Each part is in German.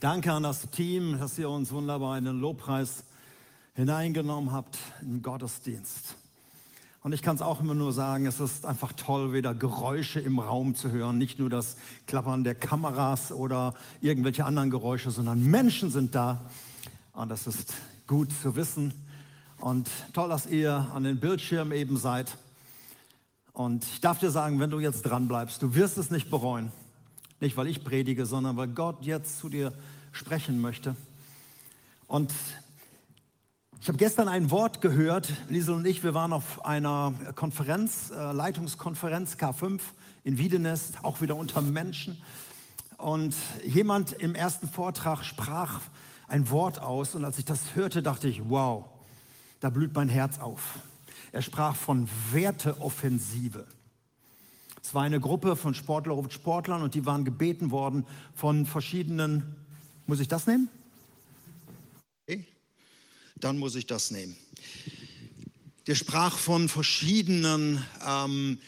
Danke an das Team, dass ihr uns wunderbar in den Lobpreis hineingenommen habt im Gottesdienst. Und ich kann es auch immer nur sagen, es ist einfach toll, wieder Geräusche im Raum zu hören. Nicht nur das Klappern der Kameras oder irgendwelche anderen Geräusche, sondern Menschen sind da. Und das ist gut zu wissen. Und toll, dass ihr an den Bildschirmen eben seid. Und ich darf dir sagen, wenn du jetzt dran bleibst, du wirst es nicht bereuen. Nicht, weil ich predige, sondern weil Gott jetzt zu dir sprechen möchte. Und ich habe gestern ein Wort gehört, Liesel und ich, wir waren auf einer Konferenz, äh, Leitungskonferenz K5 in Wiedenest, auch wieder unter Menschen. Und jemand im ersten Vortrag sprach ein Wort aus und als ich das hörte, dachte ich, wow, da blüht mein Herz auf. Er sprach von Werteoffensive. Es war eine Gruppe von Sportlerinnen und Sportlern und die waren gebeten worden von verschiedenen, muss ich das nehmen? Okay. Dann muss ich das nehmen. Der sprach von verschiedenen ähm,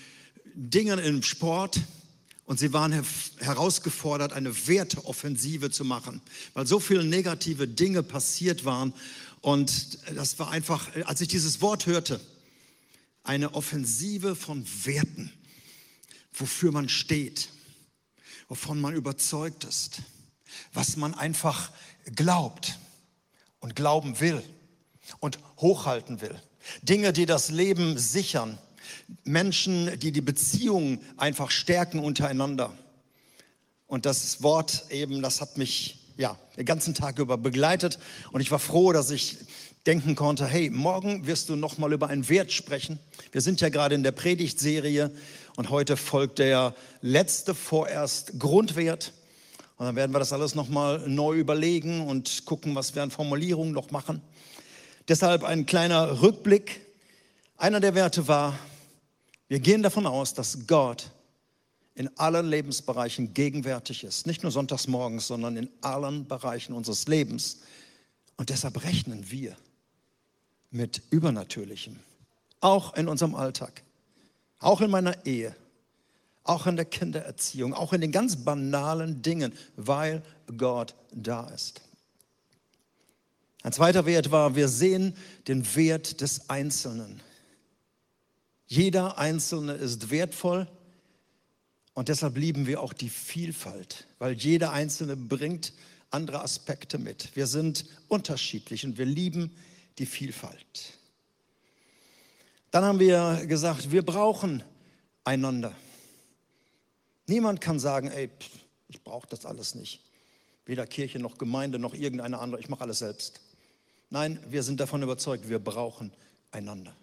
Dingen im Sport und sie waren her herausgefordert, eine Werteoffensive zu machen, weil so viele negative Dinge passiert waren. Und das war einfach, als ich dieses Wort hörte, eine Offensive von Werten wofür man steht, wovon man überzeugt ist, was man einfach glaubt und glauben will und hochhalten will. Dinge, die das Leben sichern. Menschen, die die Beziehungen einfach stärken untereinander. Und das Wort eben, das hat mich ja den ganzen Tag über begleitet. Und ich war froh, dass ich denken konnte, hey, morgen wirst du noch mal über einen Wert sprechen. Wir sind ja gerade in der Predigtserie und heute folgt der letzte vorerst Grundwert. Und dann werden wir das alles noch mal neu überlegen und gucken, was wir an Formulierungen noch machen. Deshalb ein kleiner Rückblick. Einer der Werte war, wir gehen davon aus, dass Gott in allen Lebensbereichen gegenwärtig ist. Nicht nur sonntags morgens, sondern in allen Bereichen unseres Lebens. Und deshalb rechnen wir mit Übernatürlichem. Auch in unserem Alltag. Auch in meiner Ehe. Auch in der Kindererziehung. Auch in den ganz banalen Dingen, weil Gott da ist. Ein zweiter Wert war, wir sehen den Wert des Einzelnen. Jeder Einzelne ist wertvoll und deshalb lieben wir auch die Vielfalt, weil jeder Einzelne bringt andere Aspekte mit. Wir sind unterschiedlich und wir lieben die Vielfalt. Dann haben wir gesagt, wir brauchen einander. Niemand kann sagen, ey, ich brauche das alles nicht. Weder Kirche noch Gemeinde noch irgendeine andere, ich mache alles selbst. Nein, wir sind davon überzeugt, wir brauchen einander.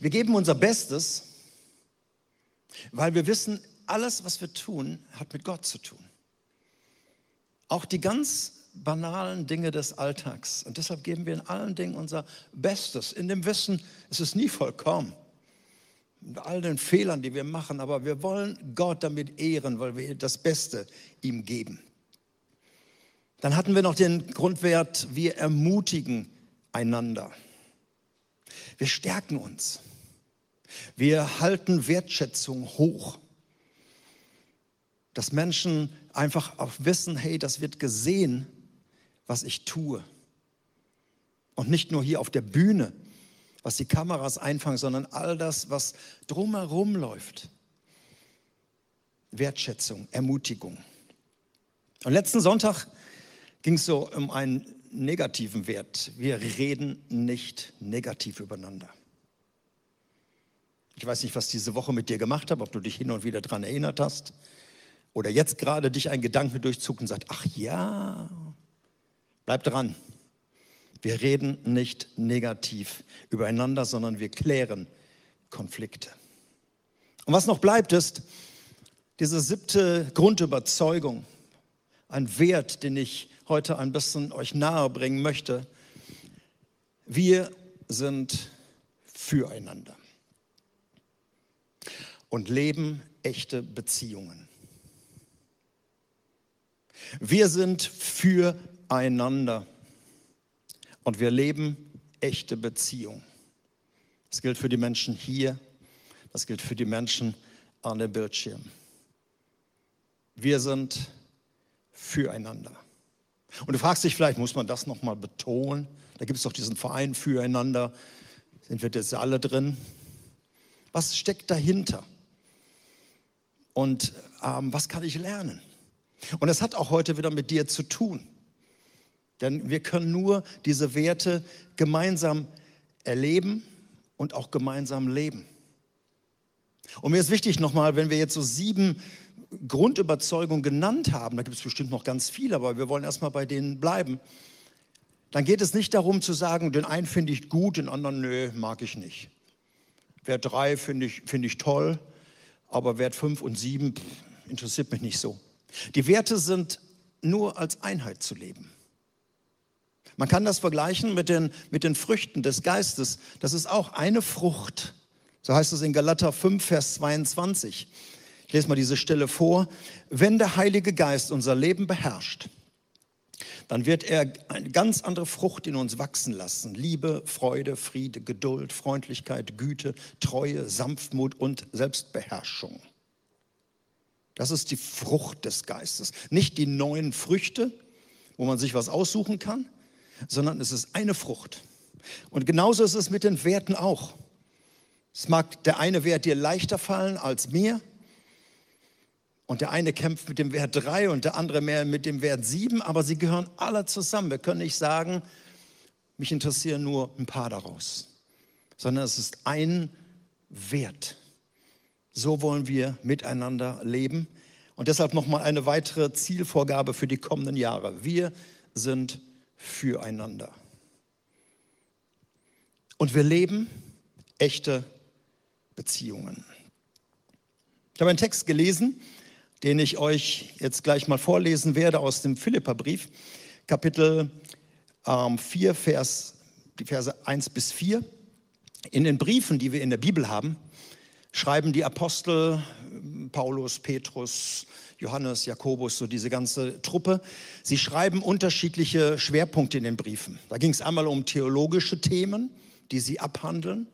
Wir geben unser Bestes, weil wir wissen, alles, was wir tun, hat mit Gott zu tun. Auch die ganz banalen Dinge des Alltags. Und deshalb geben wir in allen Dingen unser Bestes, in dem Wissen, es ist nie vollkommen. Mit all den Fehlern, die wir machen, aber wir wollen Gott damit ehren, weil wir das Beste ihm geben. Dann hatten wir noch den Grundwert, wir ermutigen einander. Wir stärken uns. Wir halten Wertschätzung hoch. Dass Menschen einfach auch wissen, hey, das wird gesehen was ich tue. Und nicht nur hier auf der Bühne, was die Kameras einfangen, sondern all das, was drumherum läuft. Wertschätzung, Ermutigung. Und letzten Sonntag ging es so um einen negativen Wert. Wir reden nicht negativ übereinander. Ich weiß nicht, was diese Woche mit dir gemacht hat, ob du dich hin und wieder daran erinnert hast oder jetzt gerade dich ein Gedanke durchzug und sagt, ach ja, Bleib dran. Wir reden nicht negativ übereinander, sondern wir klären Konflikte. Und was noch bleibt, ist diese siebte Grundüberzeugung, ein Wert, den ich heute ein bisschen euch nahe bringen möchte. Wir sind füreinander und leben echte Beziehungen. Wir sind füreinander einander. Und wir leben echte Beziehung. Das gilt für die Menschen hier, das gilt für die Menschen an dem Bildschirm. Wir sind füreinander. Und du fragst dich vielleicht, muss man das nochmal betonen? Da gibt es doch diesen Verein füreinander. Sind wir jetzt alle drin? Was steckt dahinter? Und ähm, was kann ich lernen? Und das hat auch heute wieder mit dir zu tun. Denn wir können nur diese Werte gemeinsam erleben und auch gemeinsam leben. Und mir ist wichtig nochmal, wenn wir jetzt so sieben Grundüberzeugungen genannt haben, da gibt es bestimmt noch ganz viele, aber wir wollen erstmal bei denen bleiben, dann geht es nicht darum zu sagen, den einen finde ich gut, den anderen, nö, mag ich nicht. Wert drei finde ich, find ich toll, aber Wert fünf und sieben interessiert mich nicht so. Die Werte sind nur als Einheit zu leben. Man kann das vergleichen mit den, mit den Früchten des Geistes. Das ist auch eine Frucht. So heißt es in Galater 5, Vers 22. Ich lese mal diese Stelle vor. Wenn der Heilige Geist unser Leben beherrscht, dann wird er eine ganz andere Frucht in uns wachsen lassen. Liebe, Freude, Friede, Geduld, Freundlichkeit, Güte, Treue, Sanftmut und Selbstbeherrschung. Das ist die Frucht des Geistes. Nicht die neuen Früchte, wo man sich was aussuchen kann, sondern es ist eine Frucht. Und genauso ist es mit den Werten auch. Es mag der eine Wert dir leichter fallen als mir. Und der eine kämpft mit dem Wert 3 und der andere mehr mit dem Wert 7, aber sie gehören alle zusammen. Wir können nicht sagen, mich interessieren nur ein paar daraus, sondern es ist ein Wert. So wollen wir miteinander leben. Und deshalb nochmal eine weitere Zielvorgabe für die kommenden Jahre. Wir sind füreinander. Und wir leben echte Beziehungen. Ich habe einen Text gelesen, den ich euch jetzt gleich mal vorlesen werde aus dem Philipperbrief, Kapitel ähm, 4, Vers, die Verse 1 bis 4. In den Briefen, die wir in der Bibel haben, schreiben die Apostel Paulus, Petrus, Johannes, Jakobus, so diese ganze Truppe. Sie schreiben unterschiedliche Schwerpunkte in den Briefen. Da ging es einmal um theologische Themen, die sie abhandeln.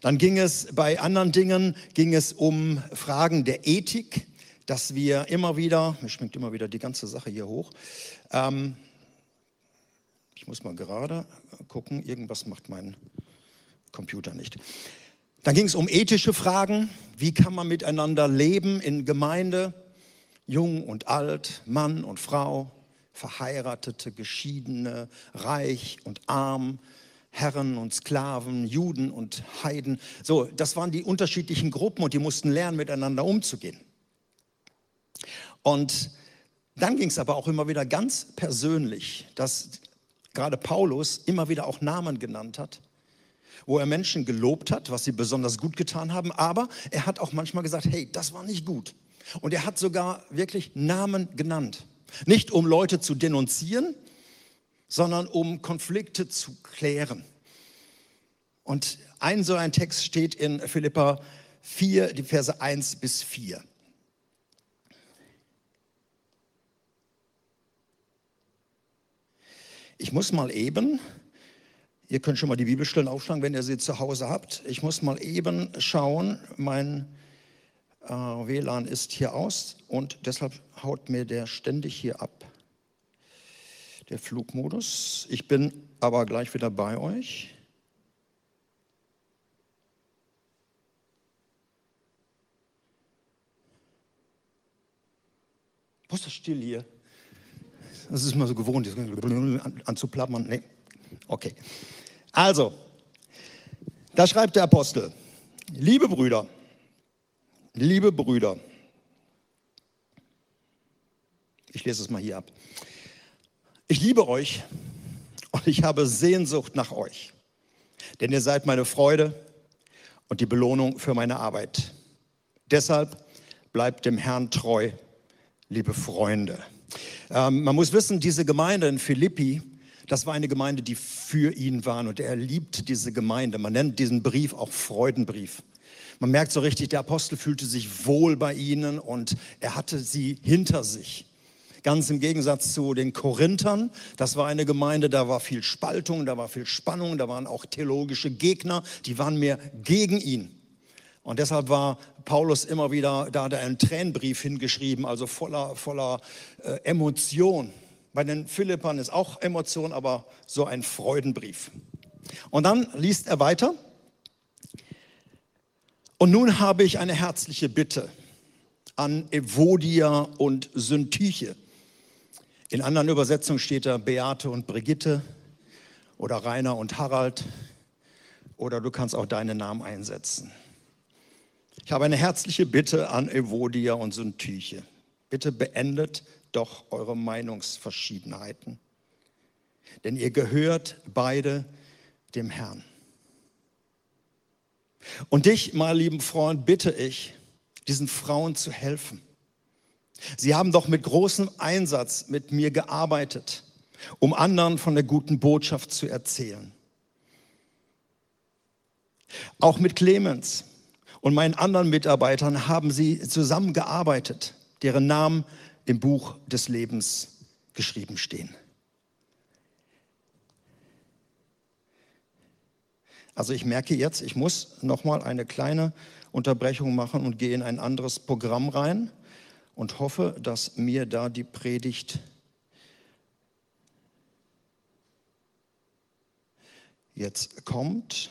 Dann ging es bei anderen Dingen, ging es um Fragen der Ethik, dass wir immer wieder, mir schwingt immer wieder die ganze Sache hier hoch, ähm, ich muss mal gerade gucken, irgendwas macht mein Computer nicht. Dann ging es um ethische Fragen, wie kann man miteinander leben in Gemeinde, jung und alt, Mann und Frau, Verheiratete, Geschiedene, reich und arm, Herren und Sklaven, Juden und Heiden. So, das waren die unterschiedlichen Gruppen und die mussten lernen, miteinander umzugehen. Und dann ging es aber auch immer wieder ganz persönlich, dass gerade Paulus immer wieder auch Namen genannt hat, wo er Menschen gelobt hat, was sie besonders gut getan haben, aber er hat auch manchmal gesagt, hey, das war nicht gut. Und er hat sogar wirklich Namen genannt. Nicht um Leute zu denunzieren, sondern um Konflikte zu klären. Und ein so ein Text steht in Philippa 4, die Verse 1 bis 4. Ich muss mal eben, ihr könnt schon mal die Bibelstellen aufschlagen, wenn ihr sie zu Hause habt. Ich muss mal eben schauen, mein äh, WLAN ist hier aus und deshalb haut mir der ständig hier ab. Der Flugmodus. Ich bin aber gleich wieder bei euch. Wo ist das still hier? Das ist immer so gewohnt, anzuplappern. Nee. Okay. Also, da schreibt der Apostel, liebe Brüder, Liebe Brüder, ich lese es mal hier ab. Ich liebe euch und ich habe Sehnsucht nach euch, denn ihr seid meine Freude und die Belohnung für meine Arbeit. Deshalb bleibt dem Herrn treu, liebe Freunde. Ähm, man muss wissen, diese Gemeinde in Philippi, das war eine Gemeinde, die für ihn war und er liebt diese Gemeinde. Man nennt diesen Brief auch Freudenbrief. Man merkt so richtig, der Apostel fühlte sich wohl bei ihnen und er hatte sie hinter sich. Ganz im Gegensatz zu den Korinthern, das war eine Gemeinde, da war viel Spaltung, da war viel Spannung, da waren auch theologische Gegner, die waren mehr gegen ihn. Und deshalb war Paulus immer wieder, da hat er einen Tränenbrief hingeschrieben, also voller, voller äh, Emotion. Bei den Philippern ist auch Emotion, aber so ein Freudenbrief. Und dann liest er weiter. Und nun habe ich eine herzliche Bitte an Evodia und Syntyche. In anderen Übersetzungen steht da Beate und Brigitte oder Rainer und Harald oder du kannst auch deinen Namen einsetzen. Ich habe eine herzliche Bitte an Evodia und Syntyche. Bitte beendet doch eure Meinungsverschiedenheiten. Denn ihr gehört beide dem Herrn. Und dich, mein lieben Freund, bitte ich, diesen Frauen zu helfen. Sie haben doch mit großem Einsatz mit mir gearbeitet, um anderen von der guten Botschaft zu erzählen. Auch mit Clemens und meinen anderen Mitarbeitern haben sie zusammengearbeitet, deren Namen im Buch des Lebens geschrieben stehen. Also ich merke jetzt, ich muss noch mal eine kleine Unterbrechung machen und gehe in ein anderes Programm rein und hoffe, dass mir da die Predigt jetzt kommt.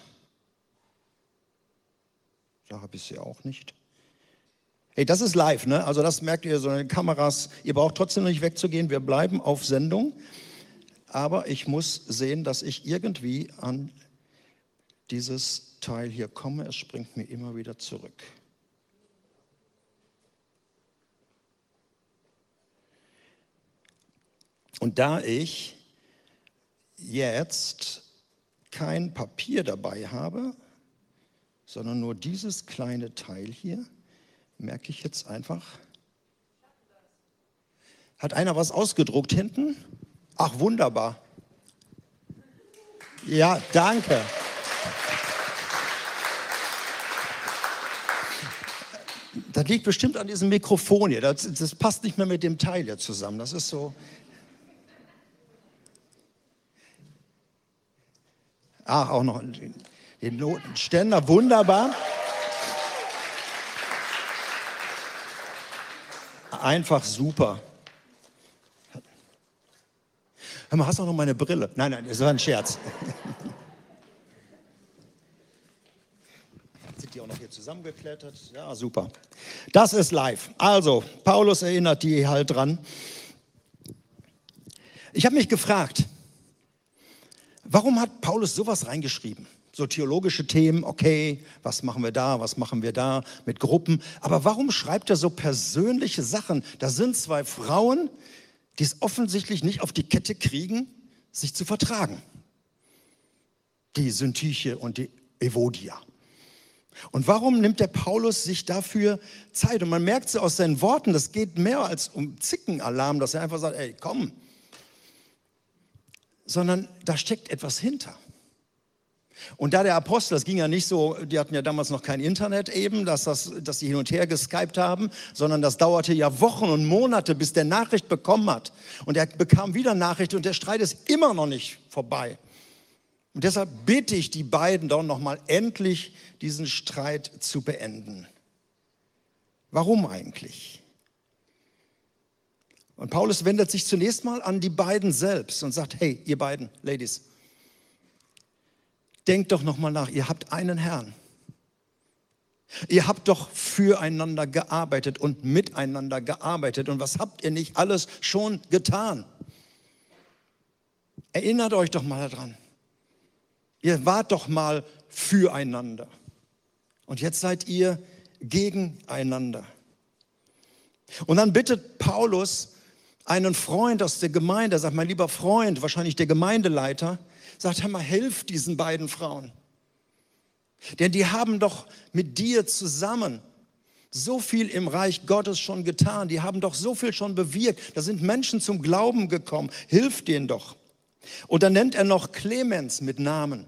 Da habe ich sie auch nicht. Hey, das ist live, ne? Also das merkt ihr, so eine Kameras. Ihr braucht trotzdem nicht wegzugehen. Wir bleiben auf Sendung. Aber ich muss sehen, dass ich irgendwie an dieses Teil hier komme. Es springt mir immer wieder zurück. Und da ich jetzt kein Papier dabei habe, sondern nur dieses kleine Teil hier, merke ich jetzt einfach. Hat einer was ausgedruckt hinten? Ach, wunderbar. Ja, danke. Das liegt bestimmt an diesem Mikrofon hier. Das, das passt nicht mehr mit dem Teil hier zusammen. Das ist so. Ach, auch noch den Notenständer, wunderbar. Einfach super. Hör mal, hast du noch meine Brille? Nein, nein, das war ein Scherz. Sind die auch noch hier zusammengeklettert? Ja, super. Das ist live. Also, Paulus erinnert die halt dran. Ich habe mich gefragt, warum hat Paulus sowas reingeschrieben? so theologische Themen, okay, was machen wir da, was machen wir da mit Gruppen. Aber warum schreibt er so persönliche Sachen? Da sind zwei Frauen, die es offensichtlich nicht auf die Kette kriegen, sich zu vertragen. Die Syntyche und die Evodia. Und warum nimmt der Paulus sich dafür Zeit? Und man merkt so aus seinen Worten, das geht mehr als um Zickenalarm, dass er einfach sagt, ey, komm. Sondern da steckt etwas hinter. Und da der Apostel, das ging ja nicht so, die hatten ja damals noch kein Internet eben, dass, das, dass sie hin und her geskypt haben, sondern das dauerte ja Wochen und Monate, bis der Nachricht bekommen hat. Und er bekam wieder Nachricht und der Streit ist immer noch nicht vorbei. Und deshalb bitte ich die beiden doch nochmal endlich diesen Streit zu beenden. Warum eigentlich? Und Paulus wendet sich zunächst mal an die beiden selbst und sagt, hey, ihr beiden, Ladies, Denkt doch nochmal nach, ihr habt einen Herrn. Ihr habt doch füreinander gearbeitet und miteinander gearbeitet. Und was habt ihr nicht alles schon getan? Erinnert euch doch mal daran. Ihr wart doch mal füreinander. Und jetzt seid ihr gegeneinander. Und dann bittet Paulus einen Freund aus der Gemeinde, sagt, mein lieber Freund, wahrscheinlich der Gemeindeleiter, sagt, hör mal, hilf diesen beiden Frauen. Denn die haben doch mit dir zusammen so viel im Reich Gottes schon getan. Die haben doch so viel schon bewirkt. Da sind Menschen zum Glauben gekommen. Hilf denen doch. Und dann nennt er noch Clemens mit Namen.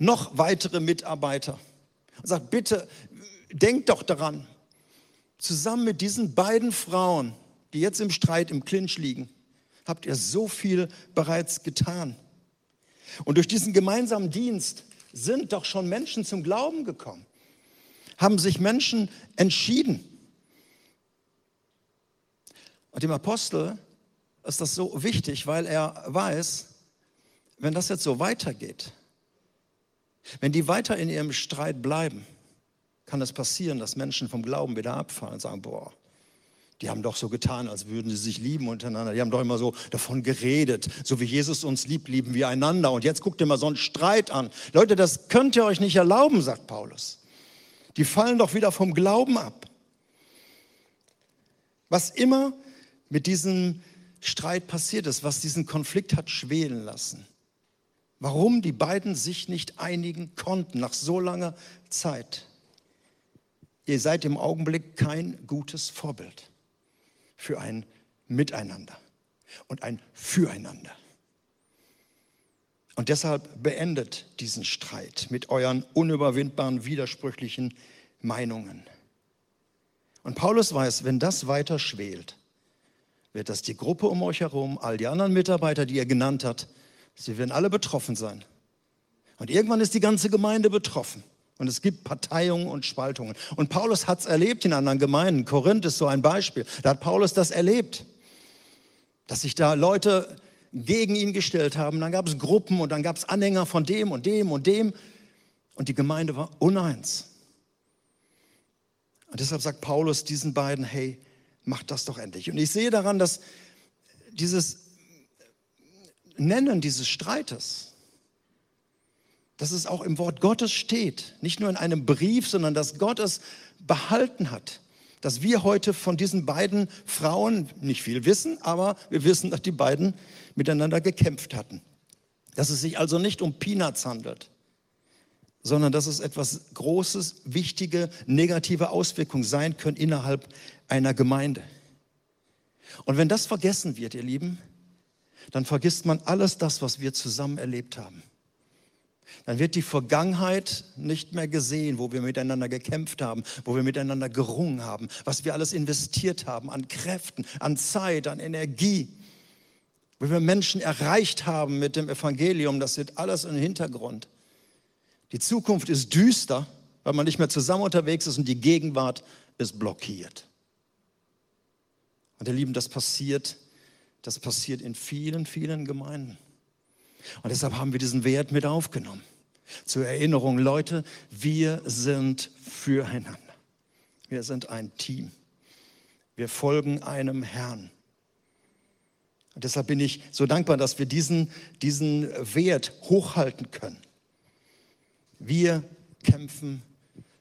Noch weitere Mitarbeiter. Und sagt, bitte, denkt doch daran, zusammen mit diesen beiden Frauen, die jetzt im Streit, im Clinch liegen, habt ihr so viel bereits getan. Und durch diesen gemeinsamen Dienst sind doch schon Menschen zum Glauben gekommen. haben sich Menschen entschieden. Und dem Apostel ist das so wichtig, weil er weiß, wenn das jetzt so weitergeht, wenn die weiter in ihrem Streit bleiben, kann es passieren, dass Menschen vom Glauben wieder abfallen und sagen, boah, die haben doch so getan, als würden sie sich lieben untereinander. Die haben doch immer so davon geredet. So wie Jesus uns liebt, lieben wir einander. Und jetzt guckt ihr mal so einen Streit an. Leute, das könnt ihr euch nicht erlauben, sagt Paulus. Die fallen doch wieder vom Glauben ab. Was immer mit diesem Streit passiert ist, was diesen Konflikt hat schwelen lassen. Warum die beiden sich nicht einigen konnten nach so langer Zeit. Ihr seid im Augenblick kein gutes Vorbild für ein Miteinander und ein Füreinander. Und deshalb beendet diesen Streit mit euren unüberwindbaren, widersprüchlichen Meinungen. Und Paulus weiß, wenn das weiter schwelt, wird das die Gruppe um euch herum, all die anderen Mitarbeiter, die er genannt hat, sie werden alle betroffen sein. Und irgendwann ist die ganze Gemeinde betroffen. Und es gibt Parteiungen und Spaltungen. Und Paulus hat es erlebt in anderen Gemeinden. Korinth ist so ein Beispiel. Da hat Paulus das erlebt, dass sich da Leute gegen ihn gestellt haben. Dann gab es Gruppen und dann gab es Anhänger von dem und dem und dem. Und die Gemeinde war uneins. Und deshalb sagt Paulus diesen beiden, hey, macht das doch endlich. Und ich sehe daran, dass dieses Nennen dieses Streites, dass es auch im Wort Gottes steht, nicht nur in einem Brief, sondern dass Gott es behalten hat. Dass wir heute von diesen beiden Frauen nicht viel wissen, aber wir wissen, dass die beiden miteinander gekämpft hatten. Dass es sich also nicht um Peanuts handelt, sondern dass es etwas Großes, wichtige, negative Auswirkungen sein können innerhalb einer Gemeinde. Und wenn das vergessen wird, ihr Lieben, dann vergisst man alles das, was wir zusammen erlebt haben dann wird die Vergangenheit nicht mehr gesehen, wo wir miteinander gekämpft haben, wo wir miteinander gerungen haben, was wir alles investiert haben an Kräften, an Zeit, an Energie, wo wir Menschen erreicht haben mit dem Evangelium. Das wird alles im Hintergrund. Die Zukunft ist düster, weil man nicht mehr zusammen unterwegs ist und die Gegenwart ist blockiert. Und ihr Lieben, das passiert, das passiert in vielen, vielen Gemeinden. Und deshalb haben wir diesen Wert mit aufgenommen. Zur Erinnerung, Leute, wir sind füreinander. Wir sind ein Team. Wir folgen einem Herrn. Und deshalb bin ich so dankbar, dass wir diesen, diesen Wert hochhalten können. Wir kämpfen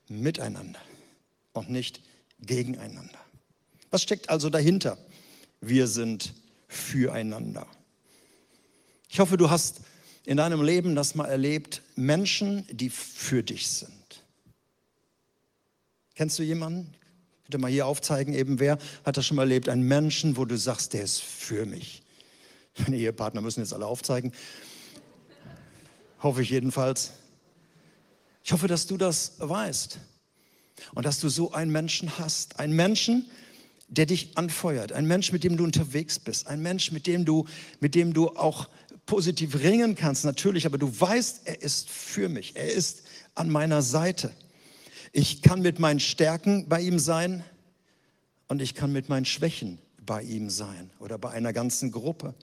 miteinander und nicht gegeneinander. Was steckt also dahinter? Wir sind füreinander. Ich hoffe, du hast in deinem Leben das mal erlebt, Menschen, die für dich sind. Kennst du jemanden? Ich würde mal hier aufzeigen, eben wer hat das schon mal erlebt? Einen Menschen, wo du sagst, der ist für mich. Meine Ehepartner müssen jetzt alle aufzeigen. Hoffe ich jedenfalls. Ich hoffe, dass du das weißt und dass du so einen Menschen hast. Einen Menschen, der dich anfeuert. Ein Mensch, mit dem du unterwegs bist. Ein Mensch, mit dem du, mit dem du auch positiv ringen kannst, natürlich, aber du weißt, er ist für mich, er ist an meiner Seite. Ich kann mit meinen Stärken bei ihm sein und ich kann mit meinen Schwächen bei ihm sein oder bei einer ganzen Gruppe.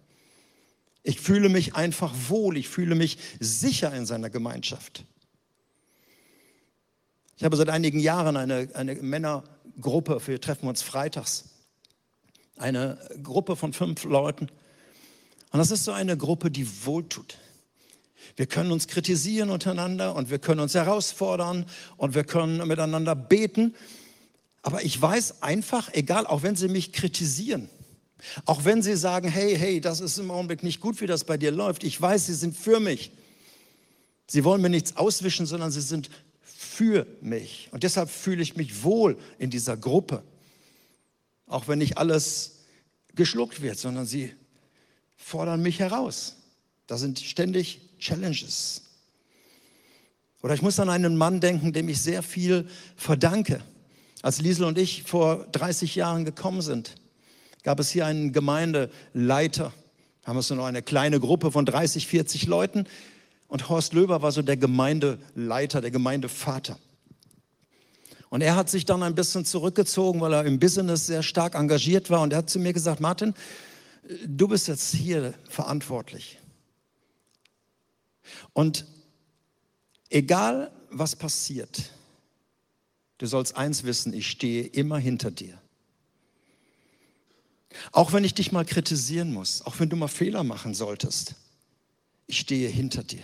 Ich fühle mich einfach wohl, ich fühle mich sicher in seiner Gemeinschaft. Ich habe seit einigen Jahren eine, eine Männergruppe, wir treffen uns freitags, eine Gruppe von fünf Leuten. Und das ist so eine Gruppe, die wohltut. Wir können uns kritisieren untereinander und wir können uns herausfordern und wir können miteinander beten. Aber ich weiß einfach, egal, auch wenn sie mich kritisieren, auch wenn sie sagen, hey, hey, das ist im Augenblick nicht gut, wie das bei dir läuft, ich weiß, sie sind für mich. Sie wollen mir nichts auswischen, sondern sie sind für mich. Und deshalb fühle ich mich wohl in dieser Gruppe. Auch wenn nicht alles geschluckt wird, sondern sie fordern mich heraus. Da sind ständig Challenges. Oder ich muss an einen Mann denken, dem ich sehr viel verdanke. Als Liesel und ich vor 30 Jahren gekommen sind, gab es hier einen Gemeindeleiter. Haben wir so noch eine kleine Gruppe von 30, 40 Leuten. Und Horst Löber war so der Gemeindeleiter, der Gemeindevater. Und er hat sich dann ein bisschen zurückgezogen, weil er im Business sehr stark engagiert war. Und er hat zu mir gesagt, Martin, du bist jetzt hier verantwortlich. Und egal was passiert, du sollst eins wissen, ich stehe immer hinter dir. Auch wenn ich dich mal kritisieren muss, auch wenn du mal Fehler machen solltest, ich stehe hinter dir.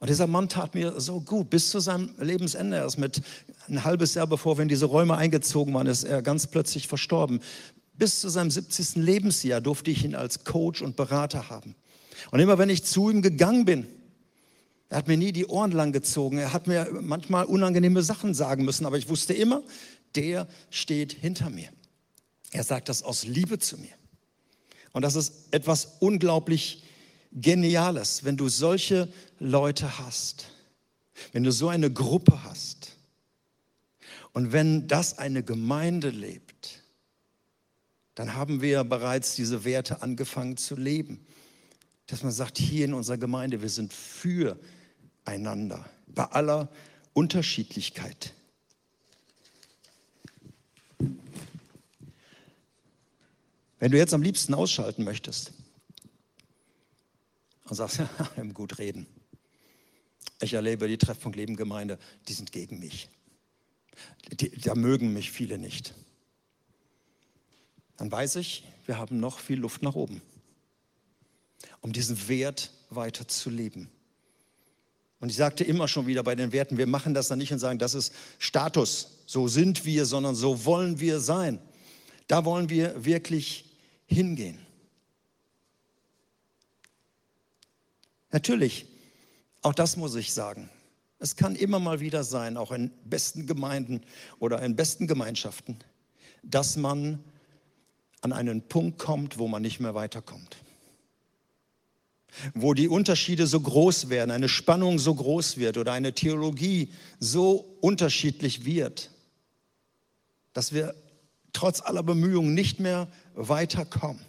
Und dieser Mann tat mir so gut, bis zu seinem Lebensende. Er ist mit ein halbes Jahr bevor, wenn diese Räume eingezogen waren, ist er ganz plötzlich verstorben. Bis zu seinem 70. Lebensjahr durfte ich ihn als Coach und Berater haben. Und immer wenn ich zu ihm gegangen bin, er hat mir nie die Ohren lang gezogen. Er hat mir manchmal unangenehme Sachen sagen müssen, aber ich wusste immer, der steht hinter mir. Er sagt das aus Liebe zu mir. Und das ist etwas unglaublich Geniales, wenn du solche Leute hast, wenn du so eine Gruppe hast und wenn das eine Gemeinde lebt, dann haben wir bereits diese Werte angefangen zu leben. Dass man sagt, hier in unserer Gemeinde, wir sind füreinander, bei aller Unterschiedlichkeit. Wenn du jetzt am liebsten ausschalten möchtest und sagst, ja, im gut reden. Ich erlebe die Treffpunkt Leben Gemeinde, die sind gegen mich. Die, da mögen mich viele nicht. Dann weiß ich, wir haben noch viel Luft nach oben, um diesen Wert weiter zu leben. Und ich sagte immer schon wieder bei den Werten, wir machen das dann nicht und sagen, das ist Status, so sind wir, sondern so wollen wir sein. Da wollen wir wirklich hingehen. Natürlich, auch das muss ich sagen. Es kann immer mal wieder sein, auch in besten Gemeinden oder in besten Gemeinschaften, dass man an einen Punkt kommt, wo man nicht mehr weiterkommt. Wo die Unterschiede so groß werden, eine Spannung so groß wird oder eine Theologie so unterschiedlich wird, dass wir trotz aller Bemühungen nicht mehr weiterkommen.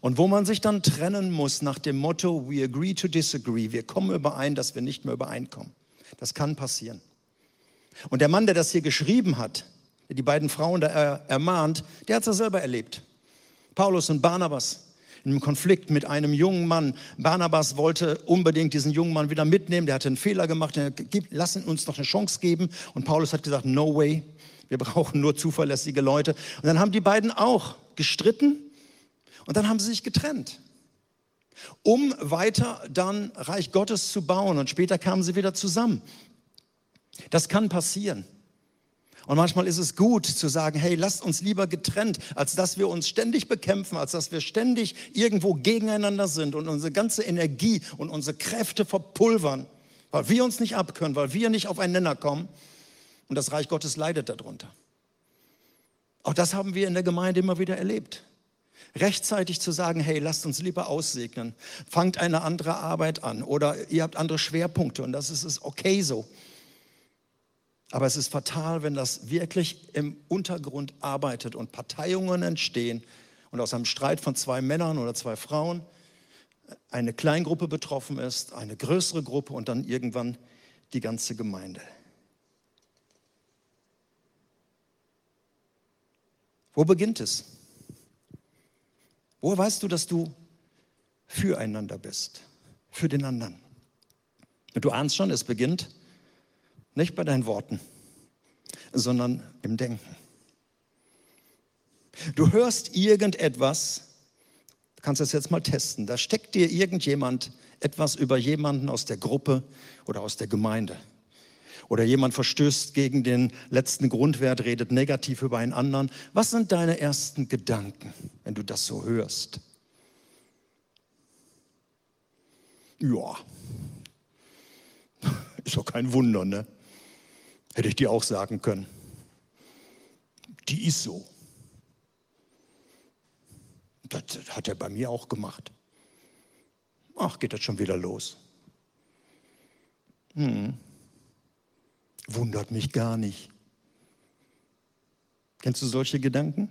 Und wo man sich dann trennen muss nach dem Motto, we agree to disagree, wir kommen überein, dass wir nicht mehr übereinkommen. Das kann passieren. Und der Mann, der das hier geschrieben hat, der die beiden Frauen da ermahnt, der hat es ja selber erlebt. Paulus und Barnabas in einem Konflikt mit einem jungen Mann. Barnabas wollte unbedingt diesen jungen Mann wieder mitnehmen, der hatte einen Fehler gemacht, lass uns noch eine Chance geben. Und Paulus hat gesagt, no way, wir brauchen nur zuverlässige Leute. Und dann haben die beiden auch gestritten und dann haben sie sich getrennt, um weiter dann Reich Gottes zu bauen. Und später kamen sie wieder zusammen. Das kann passieren. Und manchmal ist es gut zu sagen, hey, lasst uns lieber getrennt, als dass wir uns ständig bekämpfen, als dass wir ständig irgendwo gegeneinander sind und unsere ganze Energie und unsere Kräfte verpulvern, weil wir uns nicht abkönnen, weil wir nicht auf einen Nenner kommen. Und das Reich Gottes leidet darunter. Auch das haben wir in der Gemeinde immer wieder erlebt rechtzeitig zu sagen, hey, lasst uns lieber aussegnen, fangt eine andere Arbeit an oder ihr habt andere Schwerpunkte und das ist, ist okay so. Aber es ist fatal, wenn das wirklich im Untergrund arbeitet und Parteiungen entstehen und aus einem Streit von zwei Männern oder zwei Frauen eine Kleingruppe betroffen ist, eine größere Gruppe und dann irgendwann die ganze Gemeinde. Wo beginnt es? Woher weißt du, dass du füreinander bist, für den anderen? Du ahnst schon, es beginnt nicht bei deinen Worten, sondern im Denken. Du hörst irgendetwas, du kannst das jetzt mal testen, da steckt dir irgendjemand etwas über jemanden aus der Gruppe oder aus der Gemeinde. Oder jemand verstößt gegen den letzten Grundwert, redet negativ über einen anderen. Was sind deine ersten Gedanken, wenn du das so hörst? Ja, ist doch kein Wunder, ne? Hätte ich dir auch sagen können. Die ist so. Das hat er bei mir auch gemacht. Ach, geht das schon wieder los. Hm. Wundert mich gar nicht. Kennst du solche Gedanken?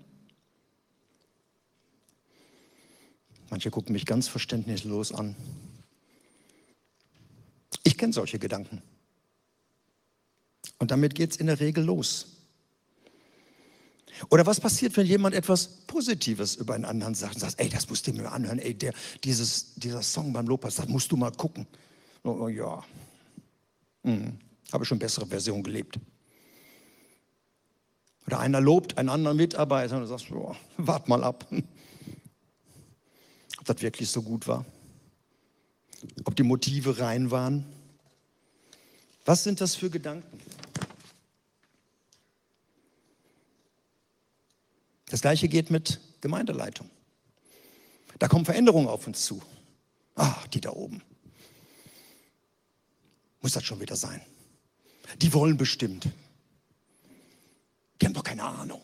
Manche gucken mich ganz verständnislos an. Ich kenne solche Gedanken. Und damit geht es in der Regel los. Oder was passiert, wenn jemand etwas Positives über einen anderen sagt und sagt, ey, das musst du mir anhören, ey, der, dieses, dieser Song beim Lobpreis, das musst du mal gucken. Oh, oh ja, hm, habe schon bessere Version gelebt. Oder einer lobt einen anderen Mitarbeiter und du sagst, oh, wart mal ab, ob das wirklich so gut war, ob die Motive rein waren. Was sind das für Gedanken? Das gleiche geht mit Gemeindeleitung. Da kommen Veränderungen auf uns zu. Ah, die da oben. Muss das schon wieder sein? Die wollen bestimmt. Die haben doch keine Ahnung.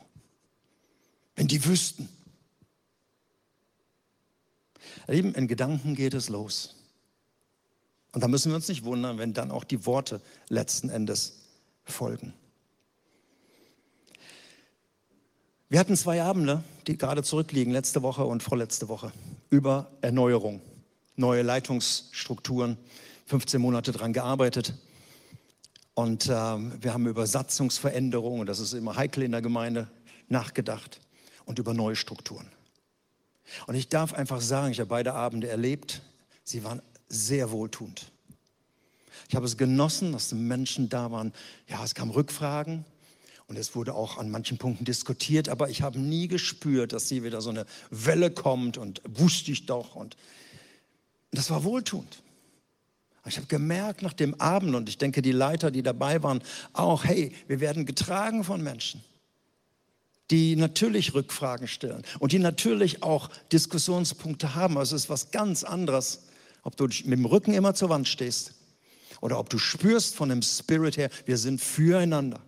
Wenn die wüssten. Lieben, in Gedanken geht es los. Und da müssen wir uns nicht wundern, wenn dann auch die Worte letzten Endes folgen. Wir hatten zwei Abende, die gerade zurückliegen, letzte Woche und vorletzte Woche, über Erneuerung, neue Leitungsstrukturen, 15 Monate daran gearbeitet. Und äh, wir haben über Satzungsveränderungen, das ist immer heikel in der Gemeinde, nachgedacht und über neue Strukturen. Und ich darf einfach sagen, ich habe beide Abende erlebt, sie waren sehr wohltuend. Ich habe es genossen, dass die Menschen da waren. Ja, es kamen Rückfragen, und es wurde auch an manchen Punkten diskutiert, aber ich habe nie gespürt, dass hier wieder so eine Welle kommt und wusste ich doch. Und das war wohltuend. Ich habe gemerkt nach dem Abend, und ich denke, die Leiter, die dabei waren, auch, hey, wir werden getragen von Menschen, die natürlich Rückfragen stellen und die natürlich auch Diskussionspunkte haben. Also es ist was ganz anderes, ob du mit dem Rücken immer zur Wand stehst oder ob du spürst von dem Spirit her, wir sind füreinander.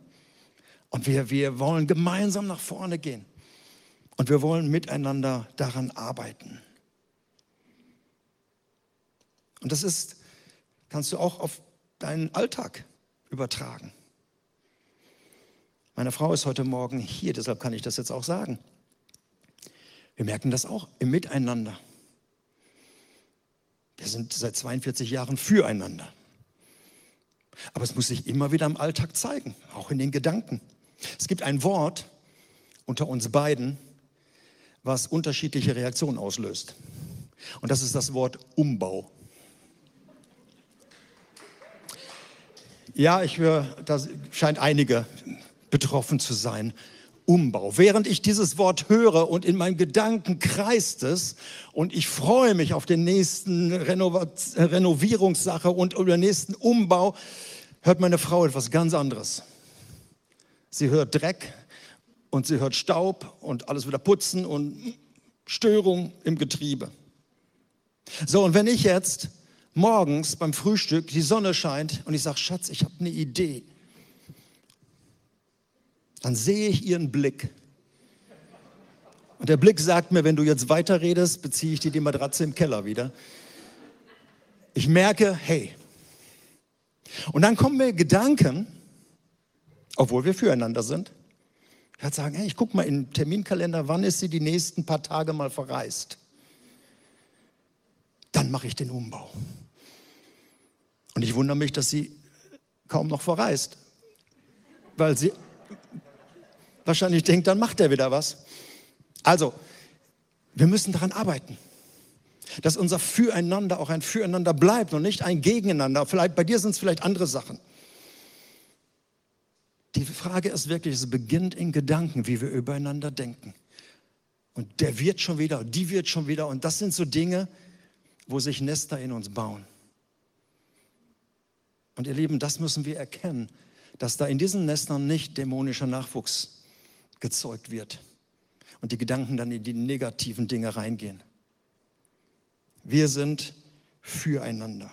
Und wir, wir wollen gemeinsam nach vorne gehen. Und wir wollen miteinander daran arbeiten. Und das ist, kannst du auch auf deinen Alltag übertragen. Meine Frau ist heute Morgen hier, deshalb kann ich das jetzt auch sagen. Wir merken das auch im Miteinander. Wir sind seit 42 Jahren füreinander. Aber es muss sich immer wieder im Alltag zeigen, auch in den Gedanken. Es gibt ein Wort unter uns beiden, was unterschiedliche Reaktionen auslöst. Und das ist das Wort Umbau. Ja, ich höre, da scheint einige betroffen zu sein. Umbau. Während ich dieses Wort höre und in meinen Gedanken kreist es und ich freue mich auf den nächsten Renovierungssache und über den nächsten Umbau, hört meine Frau etwas ganz anderes. Sie hört Dreck und sie hört Staub und alles wieder putzen und Störung im Getriebe. So, und wenn ich jetzt morgens beim Frühstück die Sonne scheint und ich sage, Schatz, ich habe eine Idee, dann sehe ich ihren Blick. Und der Blick sagt mir, wenn du jetzt weiterredest, beziehe ich dir die Matratze im Keller wieder. Ich merke, hey. Und dann kommen mir Gedanken, obwohl wir füreinander sind. Ich werde sagen, hey, ich gucke mal den Terminkalender, wann ist sie die nächsten paar Tage mal verreist. Dann mache ich den Umbau. Und ich wundere mich, dass sie kaum noch verreist, weil sie wahrscheinlich denkt, dann macht er wieder was. Also, wir müssen daran arbeiten, dass unser Füreinander auch ein Füreinander bleibt und nicht ein Gegeneinander. Vielleicht bei dir sind es vielleicht andere Sachen. Die Frage ist wirklich, es beginnt in Gedanken, wie wir übereinander denken. Und der wird schon wieder, die wird schon wieder. Und das sind so Dinge, wo sich Nester in uns bauen. Und ihr Lieben, das müssen wir erkennen, dass da in diesen Nestern nicht dämonischer Nachwuchs gezeugt wird und die Gedanken dann in die negativen Dinge reingehen. Wir sind füreinander.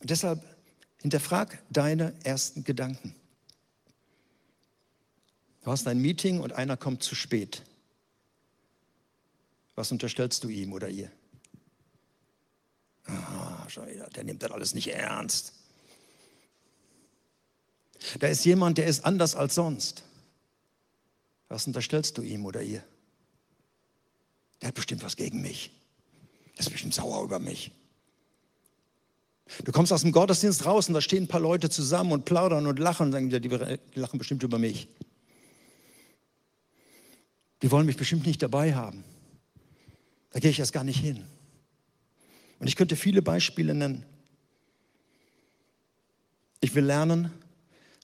Und deshalb Hinterfrag deine ersten Gedanken. Du hast ein Meeting und einer kommt zu spät. Was unterstellst du ihm oder ihr? Ah, der nimmt das alles nicht ernst. Da ist jemand, der ist anders als sonst. Was unterstellst du ihm oder ihr? Der hat bestimmt was gegen mich. Der ist bestimmt sauer über mich. Du kommst aus dem Gottesdienst raus und da stehen ein paar Leute zusammen und plaudern und lachen und sagen, die, die lachen bestimmt über mich. Die wollen mich bestimmt nicht dabei haben. Da gehe ich erst gar nicht hin. Und ich könnte viele Beispiele nennen. Ich will lernen,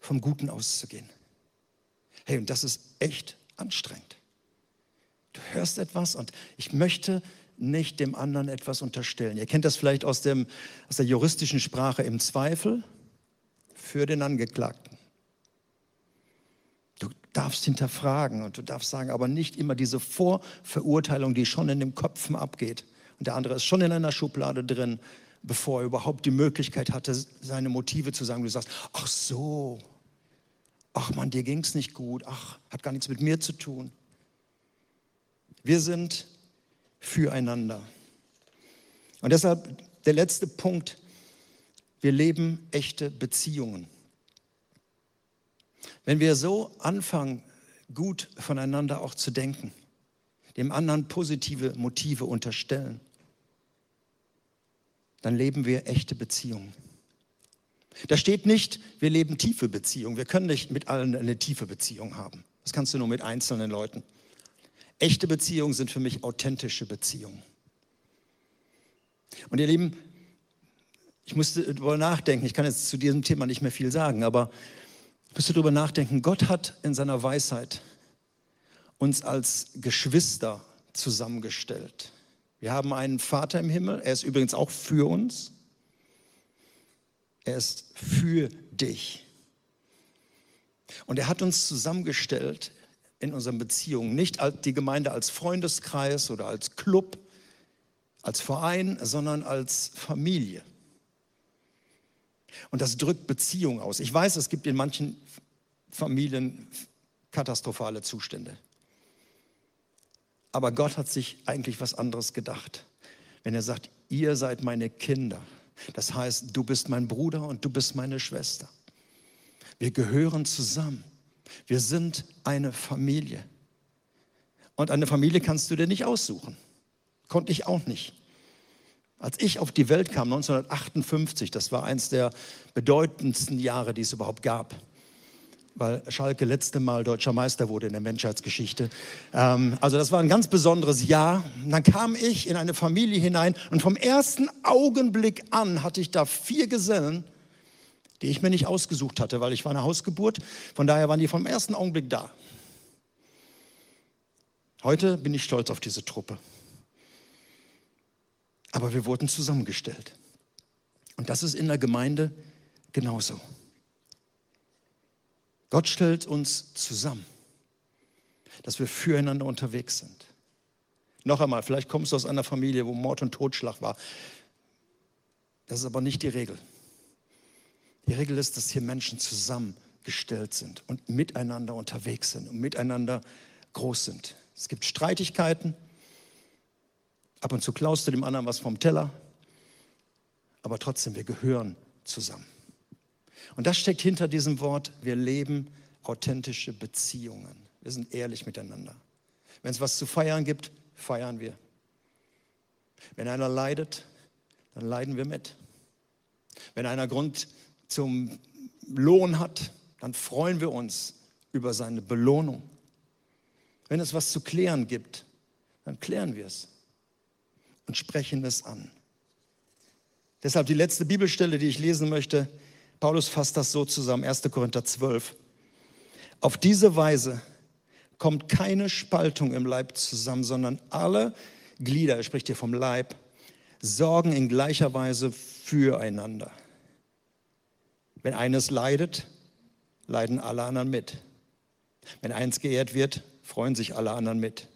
vom Guten auszugehen. Hey, und das ist echt anstrengend. Du hörst etwas und ich möchte nicht dem anderen etwas unterstellen. Ihr kennt das vielleicht aus, dem, aus der juristischen Sprache im Zweifel für den Angeklagten. Du darfst hinterfragen und du darfst sagen, aber nicht immer diese Vorverurteilung, die schon in den Köpfen abgeht. Und der andere ist schon in einer Schublade drin, bevor er überhaupt die Möglichkeit hatte, seine Motive zu sagen. Du sagst, ach so, ach man, dir ging es nicht gut, ach, hat gar nichts mit mir zu tun. Wir sind füreinander. Und deshalb der letzte Punkt, wir leben echte Beziehungen. Wenn wir so anfangen, gut voneinander auch zu denken, dem anderen positive Motive unterstellen, dann leben wir echte Beziehungen. Da steht nicht, wir leben tiefe Beziehungen. Wir können nicht mit allen eine tiefe Beziehung haben. Das kannst du nur mit einzelnen Leuten. Echte Beziehungen sind für mich authentische Beziehungen. Und ihr Lieben, ich musste darüber nachdenken, ich kann jetzt zu diesem Thema nicht mehr viel sagen, aber ich musste darüber nachdenken, Gott hat in seiner Weisheit uns als Geschwister zusammengestellt. Wir haben einen Vater im Himmel, er ist übrigens auch für uns. Er ist für dich. Und er hat uns zusammengestellt in unseren Beziehungen, nicht die Gemeinde als Freundeskreis oder als Club, als Verein, sondern als Familie. Und das drückt Beziehung aus. Ich weiß, es gibt in manchen Familien katastrophale Zustände. Aber Gott hat sich eigentlich was anderes gedacht. Wenn er sagt, ihr seid meine Kinder. Das heißt, du bist mein Bruder und du bist meine Schwester. Wir gehören zusammen. Wir sind eine Familie. Und eine Familie kannst du dir nicht aussuchen. Konnte ich auch nicht. Als ich auf die Welt kam, 1958, das war eines der bedeutendsten Jahre, die es überhaupt gab, weil Schalke letzte Mal deutscher Meister wurde in der Menschheitsgeschichte. Ähm, also das war ein ganz besonderes Jahr. Und dann kam ich in eine Familie hinein und vom ersten Augenblick an hatte ich da vier Gesellen, die ich mir nicht ausgesucht hatte, weil ich war eine Hausgeburt. Von daher waren die vom ersten Augenblick da. Heute bin ich stolz auf diese Truppe. Aber wir wurden zusammengestellt. Und das ist in der Gemeinde genauso. Gott stellt uns zusammen, dass wir füreinander unterwegs sind. Noch einmal, vielleicht kommst du aus einer Familie, wo Mord und Totschlag war. Das ist aber nicht die Regel. Die Regel ist, dass hier Menschen zusammengestellt sind und miteinander unterwegs sind und miteinander groß sind. Es gibt Streitigkeiten. Ab und zu klaust du dem anderen was vom Teller. Aber trotzdem, wir gehören zusammen. Und das steckt hinter diesem Wort, wir leben authentische Beziehungen. Wir sind ehrlich miteinander. Wenn es was zu feiern gibt, feiern wir. Wenn einer leidet, dann leiden wir mit. Wenn einer Grund zum Lohn hat, dann freuen wir uns über seine Belohnung. Wenn es was zu klären gibt, dann klären wir es und sprechen es an. Deshalb die letzte Bibelstelle, die ich lesen möchte. Paulus fasst das so zusammen, 1. Korinther 12. Auf diese Weise kommt keine Spaltung im Leib zusammen, sondern alle Glieder, er spricht hier vom Leib, sorgen in gleicher Weise füreinander. Wenn eines leidet, leiden alle anderen mit. Wenn eins geehrt wird, freuen sich alle anderen mit.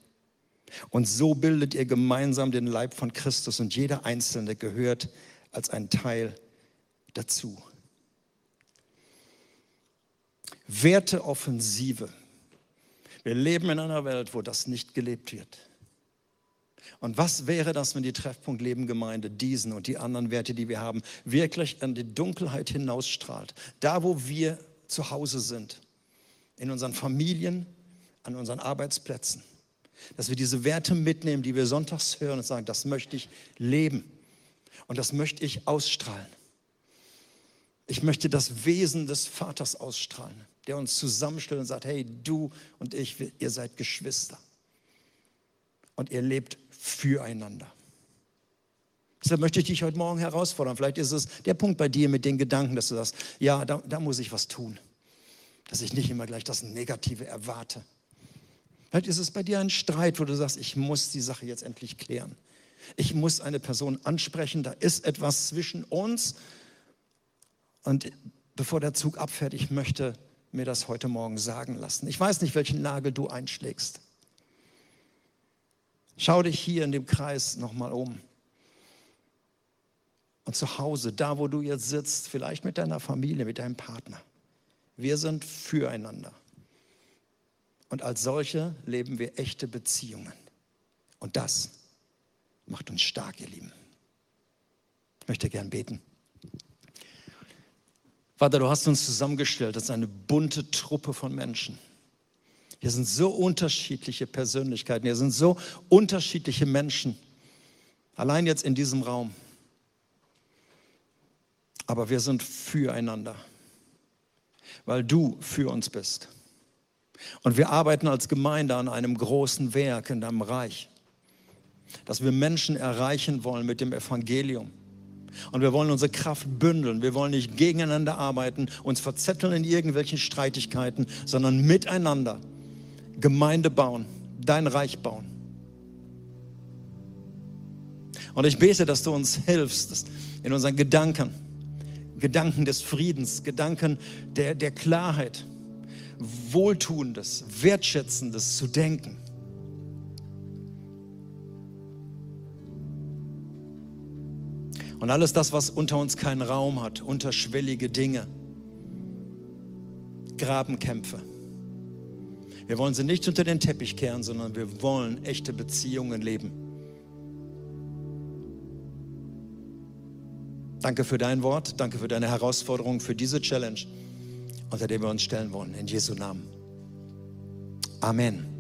Und so bildet ihr gemeinsam den Leib von Christus und jeder Einzelne gehört als ein Teil dazu. Werteoffensive. Wir leben in einer Welt, wo das nicht gelebt wird. Und was wäre das, wenn die Treffpunkt Leben Gemeinde diesen und die anderen Werte, die wir haben, wirklich an die Dunkelheit hinausstrahlt? Da, wo wir zu Hause sind, in unseren Familien, an unseren Arbeitsplätzen. Dass wir diese Werte mitnehmen, die wir sonntags hören und sagen, das möchte ich leben und das möchte ich ausstrahlen. Ich möchte das Wesen des Vaters ausstrahlen, der uns zusammenstellt und sagt, hey, du und ich, ihr seid Geschwister. Und ihr lebt füreinander. Deshalb möchte ich dich heute Morgen herausfordern. Vielleicht ist es der Punkt bei dir mit den Gedanken, dass du sagst, ja, da, da muss ich was tun. Dass ich nicht immer gleich das Negative erwarte. Vielleicht ist es bei dir ein Streit, wo du sagst, ich muss die Sache jetzt endlich klären. Ich muss eine Person ansprechen, da ist etwas zwischen uns. Und bevor der Zug abfährt, ich möchte mir das heute Morgen sagen lassen. Ich weiß nicht, welchen Nagel du einschlägst. Schau dich hier in dem Kreis nochmal um. Und zu Hause, da wo du jetzt sitzt, vielleicht mit deiner Familie, mit deinem Partner. Wir sind füreinander. Und als solche leben wir echte Beziehungen. Und das macht uns stark, ihr Lieben. Ich möchte gern beten. Vater, du hast uns zusammengestellt als eine bunte Truppe von Menschen. Hier sind so unterschiedliche Persönlichkeiten, hier sind so unterschiedliche Menschen. Allein jetzt in diesem Raum. Aber wir sind füreinander, weil du für uns bist. Und wir arbeiten als Gemeinde an einem großen Werk in deinem Reich, dass wir Menschen erreichen wollen mit dem Evangelium. Und wir wollen unsere Kraft bündeln. Wir wollen nicht gegeneinander arbeiten, uns verzetteln in irgendwelchen Streitigkeiten, sondern miteinander Gemeinde bauen, dein Reich bauen. Und ich bete, dass du uns hilfst in unseren Gedanken, Gedanken des Friedens, Gedanken der, der Klarheit, Wohltuendes, Wertschätzendes zu denken. Und alles das, was unter uns keinen Raum hat, unterschwellige Dinge, Grabenkämpfe. Wir wollen sie nicht unter den Teppich kehren, sondern wir wollen echte Beziehungen leben. Danke für dein Wort, danke für deine Herausforderung, für diese Challenge, unter der wir uns stellen wollen. In Jesu Namen. Amen.